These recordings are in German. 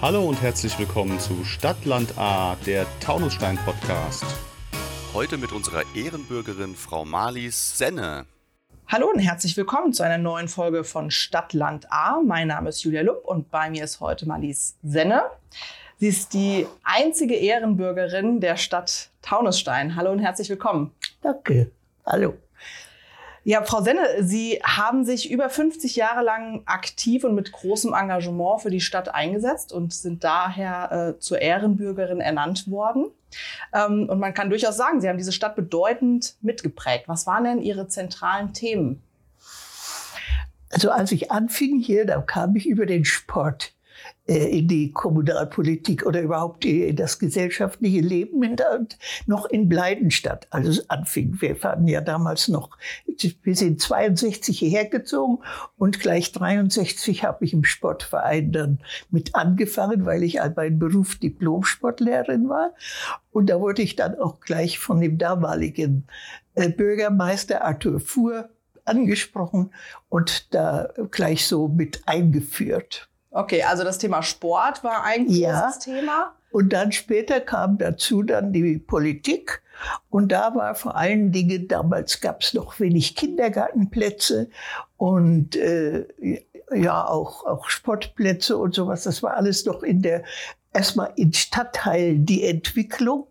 Hallo und herzlich willkommen zu Stadtland A, der Taunusstein Podcast. Heute mit unserer Ehrenbürgerin Frau Marlies Senne. Hallo und herzlich willkommen zu einer neuen Folge von Stadtland A. Mein Name ist Julia Lupp und bei mir ist heute Marlies Senne. Sie ist die einzige Ehrenbürgerin der Stadt Taunusstein. Hallo und herzlich willkommen. Danke. Hallo. Ja, Frau Senne, Sie haben sich über 50 Jahre lang aktiv und mit großem Engagement für die Stadt eingesetzt und sind daher äh, zur Ehrenbürgerin ernannt worden. Ähm, und man kann durchaus sagen, Sie haben diese Stadt bedeutend mitgeprägt. Was waren denn Ihre zentralen Themen? Also als ich anfing hier, da kam ich über den Sport. Äh, in die Kommunalpolitik oder überhaupt in das gesellschaftliche Leben in der, noch in Bleidenstadt, als es anfing. Wir waren ja damals noch, wir sind 62 hierher gezogen und gleich 63 habe ich im Sportverein dann mit angefangen, weil ich mein Beruf Diplom-Sportlehrerin war. Und da wurde ich dann auch gleich von dem damaligen äh, Bürgermeister Arthur Fuhr angesprochen und da gleich so mit eingeführt. Okay, also das Thema Sport war ein großes ja. Thema. Und dann später kam dazu dann die Politik. Und da war vor allen Dingen, damals gab es noch wenig Kindergartenplätze und äh, ja auch, auch Sportplätze und sowas. Das war alles noch in der, erstmal in Stadtteilen die Entwicklung.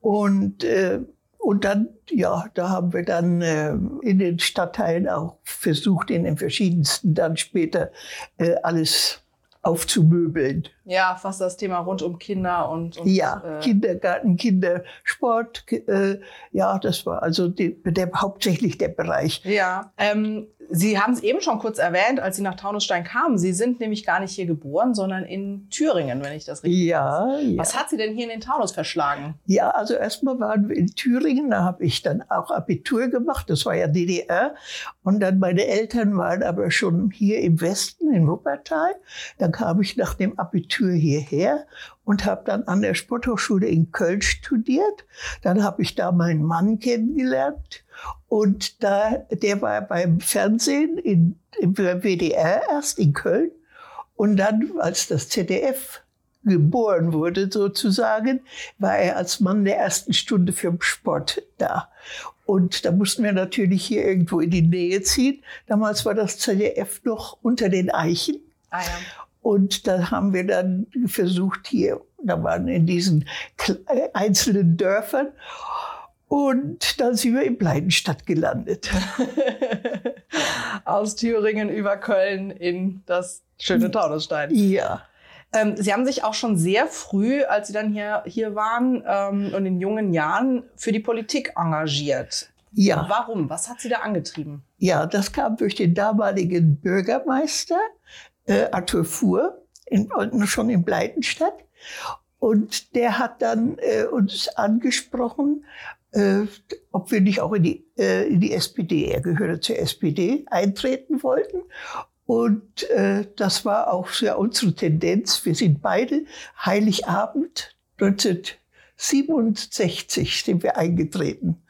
Und, äh, und dann, ja, da haben wir dann äh, in den Stadtteilen auch versucht, in den verschiedensten dann später äh, alles aufzumöbeln. Ja, fast das Thema rund um Kinder und, und ja, äh, Kindergarten, Kindersport. Äh, ja, das war also die, der, hauptsächlich der Bereich. Ja, ähm, Sie haben es eben schon kurz erwähnt, als Sie nach Taunusstein kamen. Sie sind nämlich gar nicht hier geboren, sondern in Thüringen, wenn ich das richtig ja, weiß. Ja. Was hat Sie denn hier in den Taunus verschlagen? Ja, also erstmal waren wir in Thüringen, da habe ich dann auch Abitur gemacht, das war ja DDR. Und dann meine Eltern waren aber schon hier im Westen, in Wuppertal. Dann kam ich nach dem Abitur hierher und habe dann an der Sporthochschule in Köln studiert. Dann habe ich da meinen Mann kennengelernt und da, der war beim Fernsehen in, im WDR erst in Köln. Und dann, als das ZDF geboren wurde sozusagen, war er als Mann der ersten Stunde für den Sport da. Und da mussten wir natürlich hier irgendwo in die Nähe ziehen. Damals war das ZDF noch unter den Eichen. Ah, ja. Und da haben wir dann versucht hier, da waren in diesen einzelnen Dörfern. Und dann sind wir in Bleidenstadt gelandet. Aus Thüringen über Köln in das schöne Taunusstein. Ja. Ähm, Sie haben sich auch schon sehr früh, als Sie dann hier, hier waren ähm, und in jungen Jahren für die Politik engagiert. Ja. Warum? Was hat Sie da angetrieben? Ja, das kam durch den damaligen Bürgermeister äh, Arthur Fuhr, in, schon in Bleidenstadt. Und der hat dann äh, uns angesprochen, äh, ob wir nicht auch in die, äh, in die SPD, er gehörte zur SPD, eintreten wollten. Und äh, das war auch sehr unsere Tendenz. Wir sind beide Heiligabend 1967 sind wir eingetreten.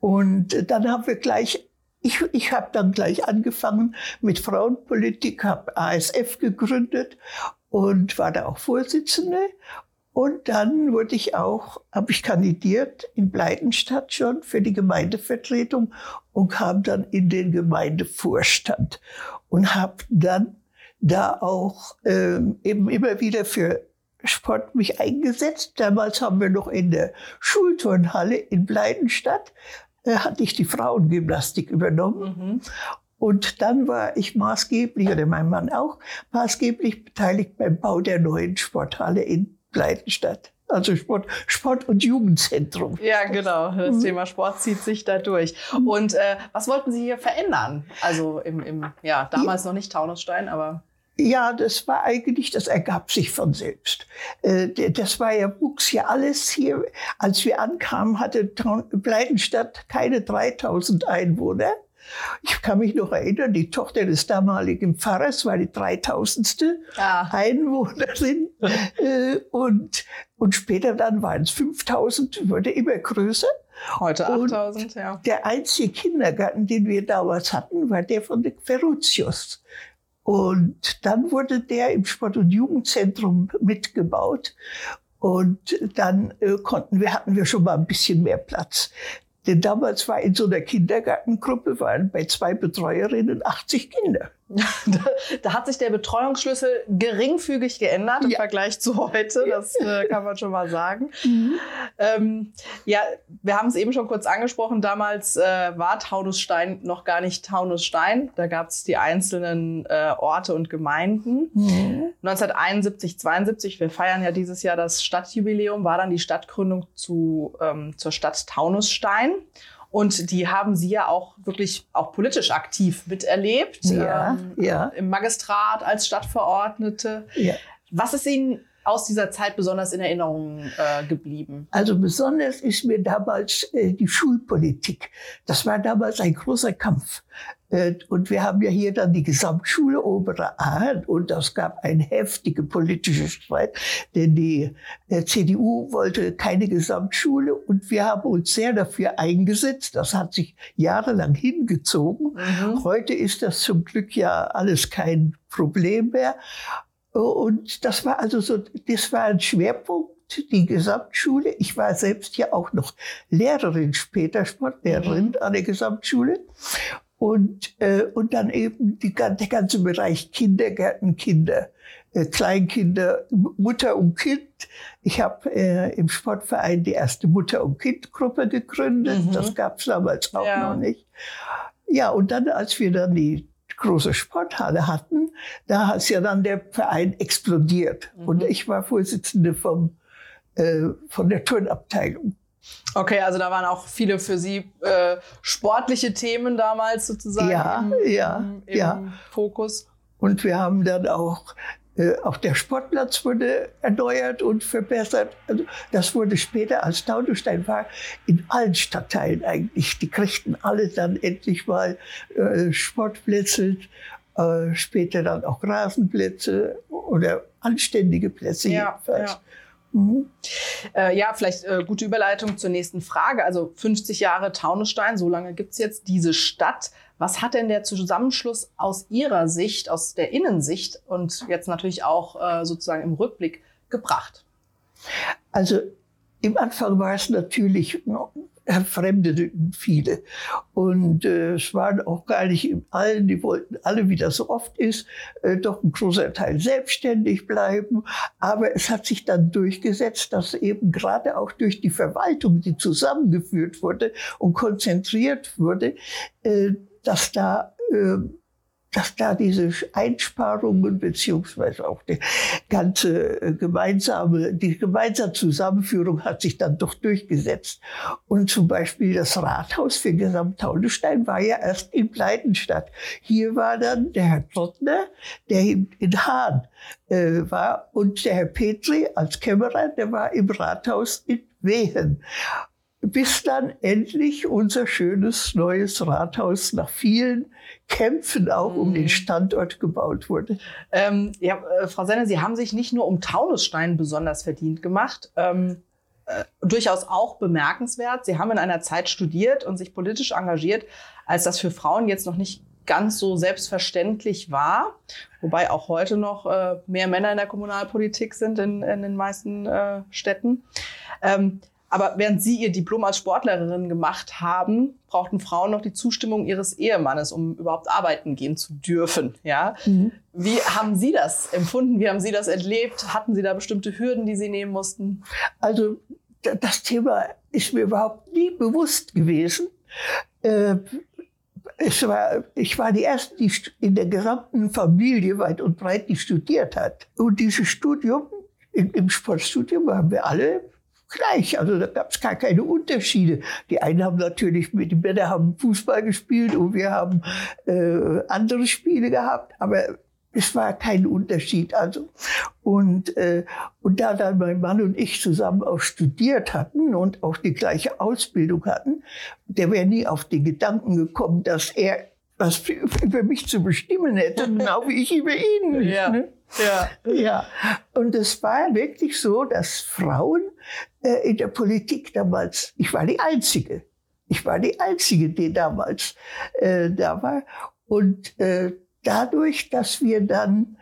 Und dann haben wir gleich ich, ich habe dann gleich angefangen mit Frauenpolitik, habe ASF gegründet und war da auch Vorsitzende. Und dann wurde ich auch, habe ich kandidiert in Bleidenstadt schon für die Gemeindevertretung und kam dann in den Gemeindevorstand und habe dann da auch ähm, eben immer wieder für Sport mich eingesetzt. Damals haben wir noch in der Schulturnhalle in Bleidenstadt, äh, hatte ich die Frauengymnastik übernommen. Mhm. Und dann war ich maßgeblich, oder mein Mann auch, maßgeblich beteiligt beim Bau der neuen Sporthalle in Bleidenstadt. Also Sport, Sport- und Jugendzentrum. Ja, genau. Das mhm. Thema Sport zieht sich da durch. Und äh, was wollten Sie hier verändern? Also im, im ja, damals ja. noch nicht Taunusstein, aber. Ja, das war eigentlich, das ergab sich von selbst. Äh, das war ja, wuchs ja alles hier. Als wir ankamen, hatte Bleidenstadt keine 3000 Einwohner. Ich kann mich noch erinnern, die Tochter des damaligen Pfarrers war die 3000. Ah. Einwohnerin. Äh, und, und später dann waren es 5000, wurde immer größer. Heute 8000, ja. Der einzige Kindergarten, den wir damals hatten, war der von den Ferrucios. Und dann wurde der im Sport- und Jugendzentrum mitgebaut. Und dann äh, konnten wir, hatten wir schon mal ein bisschen mehr Platz. Denn damals war in so einer Kindergartengruppe waren bei zwei Betreuerinnen 80 Kinder. Da, hat sich der Betreuungsschlüssel geringfügig geändert im Vergleich zu heute. Das äh, kann man schon mal sagen. Mhm. Ähm, ja, wir haben es eben schon kurz angesprochen. Damals äh, war Taunusstein noch gar nicht Taunusstein. Da gab es die einzelnen äh, Orte und Gemeinden. Mhm. 1971, 72, wir feiern ja dieses Jahr das Stadtjubiläum, war dann die Stadtgründung zu, ähm, zur Stadt Taunusstein. Und die haben Sie ja auch wirklich auch politisch aktiv miterlebt. Ja, ähm, ja. Im Magistrat als Stadtverordnete. Ja. Was ist Ihnen aus dieser Zeit besonders in Erinnerung äh, geblieben? Also besonders ist mir damals äh, die Schulpolitik. Das war damals ein großer Kampf. Äh, und wir haben ja hier dann die Gesamtschule Obere Aalen und das gab einen heftigen politischen Streit, denn die äh, CDU wollte keine Gesamtschule und wir haben uns sehr dafür eingesetzt. Das hat sich jahrelang hingezogen. Mhm. Heute ist das zum Glück ja alles kein Problem mehr. Und das war also so, das war ein Schwerpunkt die Gesamtschule. Ich war selbst ja auch noch Lehrerin später, Sportlehrerin mhm. an der Gesamtschule. Und, äh, und dann eben die, der ganze Bereich Kindergärten, Kinder, äh, Kleinkinder, Mutter und Kind. Ich habe äh, im Sportverein die erste Mutter- und Kindgruppe gegründet. Mhm. Das gab es damals auch ja. noch nicht. Ja, und dann, als wir dann die große Sporthalle hatten, da ist ja dann der Verein explodiert. Mhm. Und ich war Vorsitzende vom, äh, von der Turnabteilung. Okay, also da waren auch viele für Sie äh, sportliche Themen damals sozusagen ja, im, ja, im, ja. Fokus. Und wir haben dann auch, äh, auch der Sportplatz wurde erneuert und verbessert. Also das wurde später, als Taunusstein war, in allen Stadtteilen eigentlich. Die kriegten alle dann endlich mal äh, Sportplätze, äh, später dann auch Rasenplätze oder anständige Plätze ja, jedenfalls. Ja. Mhm. Äh, ja, vielleicht äh, gute Überleitung zur nächsten Frage. Also 50 Jahre Taunusstein, so lange gibt es jetzt diese Stadt. Was hat denn der Zusammenschluss aus Ihrer Sicht, aus der Innensicht und jetzt natürlich auch äh, sozusagen im Rückblick gebracht? Also im Anfang war es natürlich erfremdeten viele. Und äh, es waren auch gar nicht allen, die wollten alle, wie das so oft ist, äh, doch ein großer Teil selbstständig bleiben. Aber es hat sich dann durchgesetzt, dass eben gerade auch durch die Verwaltung, die zusammengeführt wurde und konzentriert wurde, äh, dass da äh, dass da diese Einsparungen beziehungsweise auch die ganze äh, gemeinsame, die gemeinsame Zusammenführung hat sich dann doch durchgesetzt. Und zum Beispiel das Rathaus für Gesamttaunusstein war ja erst in Bleidenstadt. Hier war dann der Herr Trottner, der in, in Hahn äh, war, und der Herr Petri als Kämmerer, der war im Rathaus in Wehen bis dann endlich unser schönes neues Rathaus nach vielen Kämpfen auch um den mhm. Standort gebaut wurde. Ähm, ja, äh, Frau Senne, Sie haben sich nicht nur um Taunusstein besonders verdient gemacht. Ähm, äh, durchaus auch bemerkenswert. Sie haben in einer Zeit studiert und sich politisch engagiert, als das für Frauen jetzt noch nicht ganz so selbstverständlich war, wobei auch heute noch äh, mehr Männer in der Kommunalpolitik sind in, in den meisten äh, Städten. Ähm, aber während Sie Ihr Diplom als Sportlerin gemacht haben, brauchten Frauen noch die Zustimmung ihres Ehemannes, um überhaupt arbeiten gehen zu dürfen. Ja? Mhm. Wie haben Sie das empfunden? Wie haben Sie das erlebt? Hatten Sie da bestimmte Hürden, die Sie nehmen mussten? Also das Thema ist mir überhaupt nie bewusst gewesen. Äh, es war, ich war die Erste, die in der gesamten Familie weit und breit, die studiert hat. Und dieses Studium, im Sportstudium haben wir alle gleich. Also da gab es gar keine Unterschiede. Die einen haben natürlich, die Männer haben Fußball gespielt und wir haben äh, andere Spiele gehabt, aber es war kein Unterschied. Also und äh, und da dann mein Mann und ich zusammen auch studiert hatten und auch die gleiche Ausbildung hatten, der wäre nie auf den Gedanken gekommen, dass er was über mich zu bestimmen hätte, genau wie ich über ihn. Ja. Ne? Ja. ja. Und es war wirklich so, dass Frauen äh, in der Politik damals, ich war die Einzige. Ich war die Einzige, die damals äh, da war. Und äh, dadurch, dass wir dann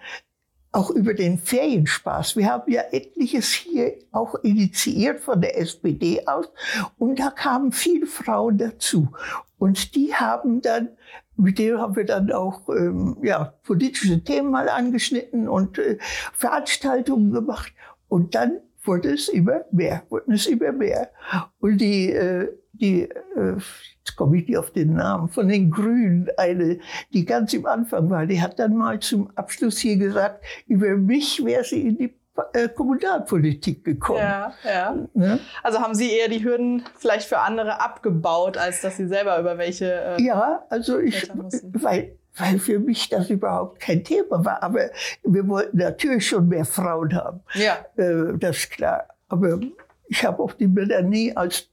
auch über den Ferienspaß. Wir haben ja etliches hier auch initiiert von der SPD aus und da kamen viele Frauen dazu. Und die haben dann, mit denen haben wir dann auch ähm, ja, politische Themen mal angeschnitten und äh, Veranstaltungen gemacht. Und dann wurde es immer mehr, wurden es immer mehr. Und die, äh, die äh, jetzt komme ich nicht auf den Namen, von den Grünen, eine, die ganz im Anfang war, die hat dann mal zum Abschluss hier gesagt, über mich wäre sie in die äh, Kommunalpolitik gekommen. Ja, ja. Ne? Also haben Sie eher die Hürden vielleicht für andere abgebaut, als dass Sie selber über welche. Äh, ja, also ich, weil, weil für mich das überhaupt kein Thema war. Aber wir wollten natürlich schon mehr Frauen haben. Ja. Äh, das ist klar. Aber ich habe auch die Männer nie als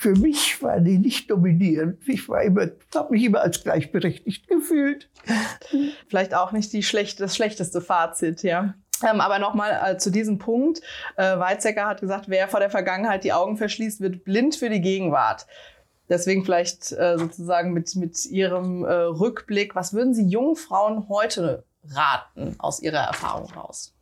für mich waren die nicht dominierend. Ich war habe mich immer als gleichberechtigt gefühlt. Vielleicht auch nicht die schlecht, das schlechteste Fazit, ja. Ähm, aber nochmal äh, zu diesem Punkt. Äh, Weizsäcker hat gesagt, wer vor der Vergangenheit die Augen verschließt, wird blind für die Gegenwart. Deswegen vielleicht äh, sozusagen mit, mit Ihrem äh, Rückblick, was würden Sie jungen Frauen heute raten aus Ihrer Erfahrung raus?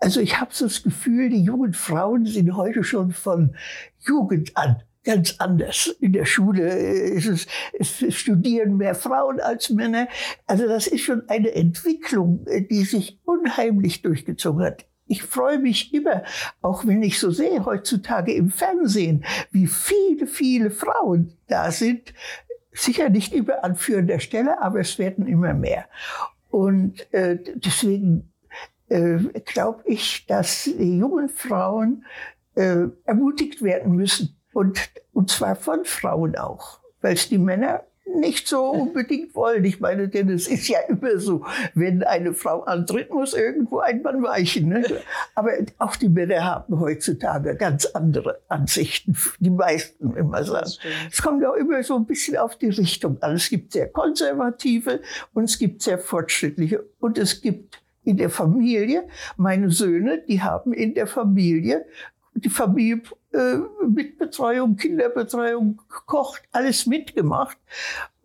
Also ich habe so das Gefühl, die jungen Frauen sind heute schon von Jugend an ganz anders. In der Schule ist es, es studieren mehr Frauen als Männer. Also das ist schon eine Entwicklung, die sich unheimlich durchgezogen hat. Ich freue mich immer, auch wenn ich so sehe heutzutage im Fernsehen, wie viele, viele Frauen da sind. Sicher nicht immer an führender Stelle, aber es werden immer mehr. Und äh, deswegen äh, glaube ich, dass die jungen Frauen äh, ermutigt werden müssen. Und, und zwar von Frauen auch, weil es die Männer nicht so unbedingt wollen. Ich meine, denn es ist ja immer so, wenn eine Frau antritt, muss irgendwo ein Mann weichen. Ne? Aber auch die Männer haben heutzutage ganz andere Ansichten, die meisten immer sagen. Es kommt auch immer so ein bisschen auf die Richtung an. Es gibt sehr konservative und es gibt sehr fortschrittliche und es gibt in der Familie. Meine Söhne, die haben in der Familie die Familie äh, mit Betreuung, Kinderbetreuung, gekocht, alles mitgemacht.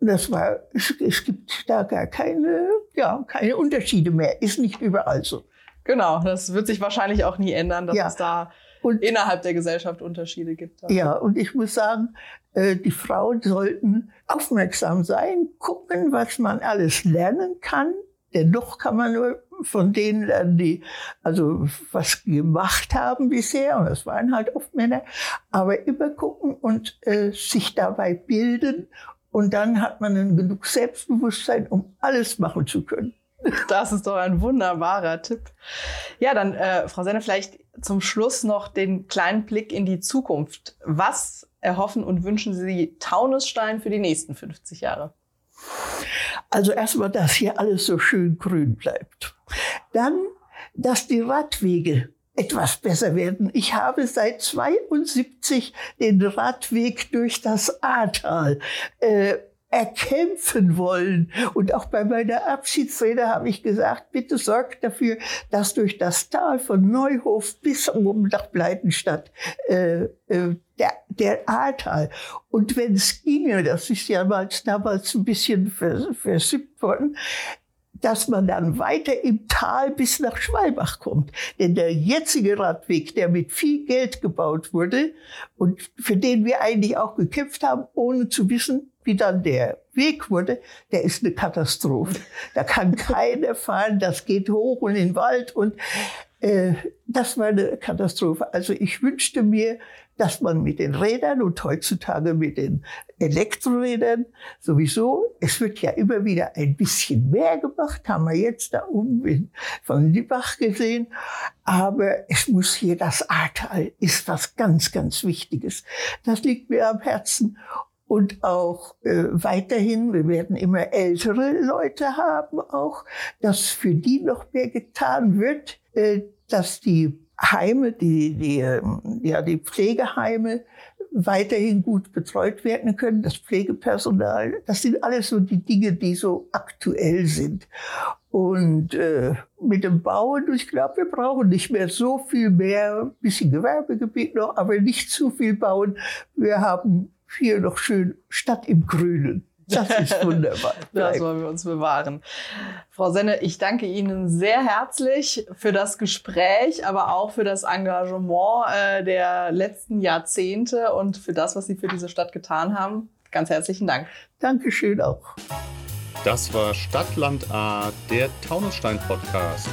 Das war, es, es, gibt da gar keine, ja, keine Unterschiede mehr. Ist nicht überall so. Genau, das wird sich wahrscheinlich auch nie ändern, dass ja. es da und, innerhalb der Gesellschaft Unterschiede gibt. Also. Ja, und ich muss sagen, äh, die Frauen sollten aufmerksam sein, gucken, was man alles lernen kann. Denn doch kann man nur von denen lernen, die also was gemacht haben bisher, und das waren halt oft Männer, aber immer gucken und äh, sich dabei bilden. Und dann hat man dann genug Selbstbewusstsein, um alles machen zu können. Das ist doch ein wunderbarer Tipp. Ja, dann, äh, Frau Senne, vielleicht zum Schluss noch den kleinen Blick in die Zukunft. Was erhoffen und wünschen Sie Taunusstein für die nächsten 50 Jahre? Also erstmal, dass hier alles so schön grün bleibt. Dann, dass die Radwege etwas besser werden. Ich habe seit 72 den Radweg durch das Ahrtal äh, erkämpfen wollen. Und auch bei meiner Abschiedsrede habe ich gesagt, bitte sorgt dafür, dass durch das Tal von Neuhof bis oben nach Bleitenstadt äh, äh, der, der Ahrtal. Und wenn es ginge, das ist ja damals ein bisschen versippt worden, dass man dann weiter im Tal bis nach Schwalbach kommt. Denn der jetzige Radweg, der mit viel Geld gebaut wurde und für den wir eigentlich auch gekämpft haben, ohne zu wissen, wie dann der Weg wurde, der ist eine Katastrophe. Da kann keiner fahren, das geht hoch und in den Wald und äh, das war eine Katastrophe. Also ich wünschte mir, dass man mit den Rädern und heutzutage mit den Elektrorädern sowieso, es wird ja immer wieder ein bisschen mehr gemacht, haben wir jetzt da oben von Liebach gesehen, aber es muss hier das Ahrtal, ist was ganz, ganz Wichtiges. Das liegt mir am Herzen und auch äh, weiterhin, wir werden immer ältere Leute haben, auch, dass für die noch mehr getan wird, äh, dass die Heime, die, die, ähm, ja, die Pflegeheime weiterhin gut betreut werden können, das Pflegepersonal, das sind alles so die Dinge, die so aktuell sind. Und äh, mit dem Bauen, ich glaube, wir brauchen nicht mehr so viel mehr, ein bisschen Gewerbegebiet noch, aber nicht zu viel bauen. Wir haben hier noch schön Stadt im Grünen. Das ist wunderbar. das wollen wir uns bewahren. Frau Senne, ich danke Ihnen sehr herzlich für das Gespräch, aber auch für das Engagement äh, der letzten Jahrzehnte und für das, was Sie für diese Stadt getan haben. Ganz herzlichen Dank. Dankeschön auch. Das war Stadtland A, der Taunusstein-Podcast.